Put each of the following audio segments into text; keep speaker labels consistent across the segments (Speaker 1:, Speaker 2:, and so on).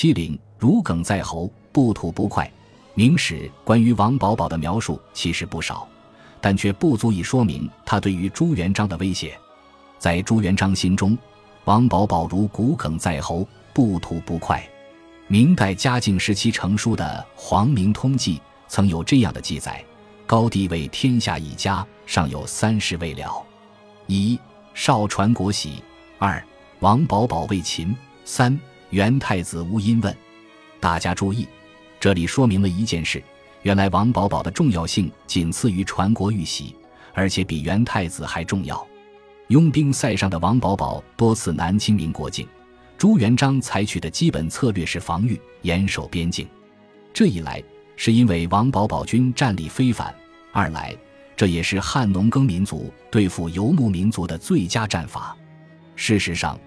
Speaker 1: 欺凌，如鲠在喉，不吐不快。明史关于王保保的描述其实不少，但却不足以说明他对于朱元璋的威胁。在朱元璋心中，王保保如骨鲠在喉，不吐不快。明代嘉靖时期成书的《皇明通记》曾有这样的记载：高帝为天下一家，尚有三事未了：一、少传国玺；二、王保保为秦；三。元太子无因问，大家注意，这里说明了一件事：原来王保保的重要性仅次于传国玉玺，而且比元太子还重要。拥兵塞上的王保保多次南侵民国境，朱元璋采取的基本策略是防御，严守边境。这一来是因为王保保军战力非凡，二来这也是汉农耕民族对付游牧民族的最佳战法。事实上。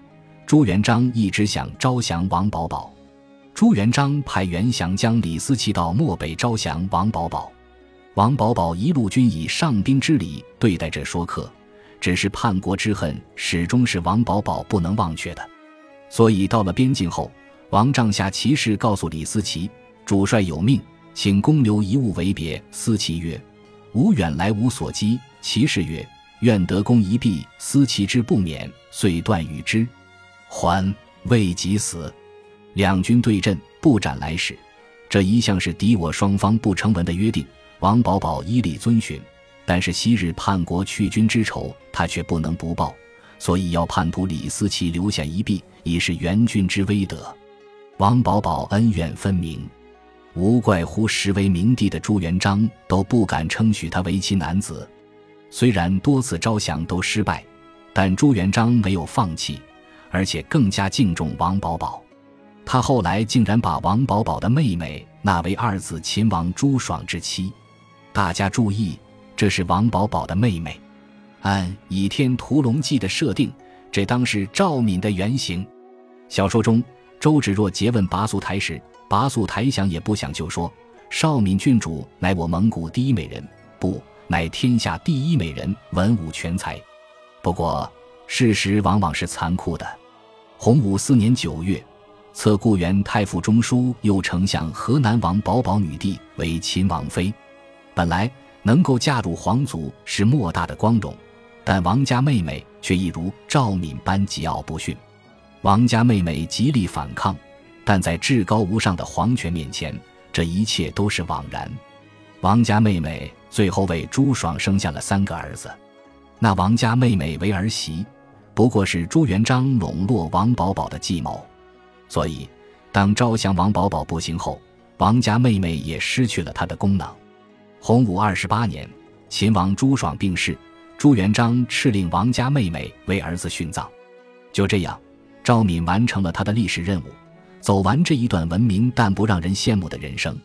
Speaker 1: 朱元璋一直想招降王保保，朱元璋派袁祥将李思齐到漠北招降王保保，王保保一路均以上宾之礼对待这说客，只是叛国之恨始终是王保保不能忘却的，所以到了边境后，王帐下骑士告诉李思齐，主帅有命，请公留一物为别。思齐曰：“吾远来无所羁。”骑士曰：“愿得公一臂。”思齐之不免，遂断与之。还未及死，两军对阵，不斩来使，这一向是敌我双方不成文的约定。王保保依礼遵循，但是昔日叛国去军之仇，他却不能不报，所以要叛徒李思齐留下一臂，以示援军之威德。王保保恩怨分明，无怪乎实为明帝的朱元璋都不敢称许他为其男子。虽然多次招降都失败，但朱元璋没有放弃。而且更加敬重王保保，他后来竟然把王保保的妹妹纳为二子秦王朱爽之妻。大家注意，这是王保保的妹妹。按《倚天屠龙记》的设定，这当是赵敏的原型。小说中，周芷若诘问拔素台时，拔素台想也不想就说：“少敏郡主乃我蒙古第一美人，不，乃天下第一美人，文武全才。”不过，事实往往是残酷的。洪武四年九月，册固原太傅中书右丞相河南王保保女弟为秦王妃。本来能够嫁入皇族是莫大的光荣，但王家妹妹却一如赵敏般桀骜不驯。王家妹妹极力反抗，但在至高无上的皇权面前，这一切都是枉然。王家妹妹最后为朱爽生下了三个儿子，那王家妹妹为儿媳。不过是朱元璋笼络王保保的计谋，所以当招降王保保不行后，王家妹妹也失去了她的功能。洪武二十八年，秦王朱爽病逝，朱元璋敕令王家妹妹为儿子殉葬。就这样，赵敏完成了他的历史任务，走完这一段文明但不让人羡慕的人生。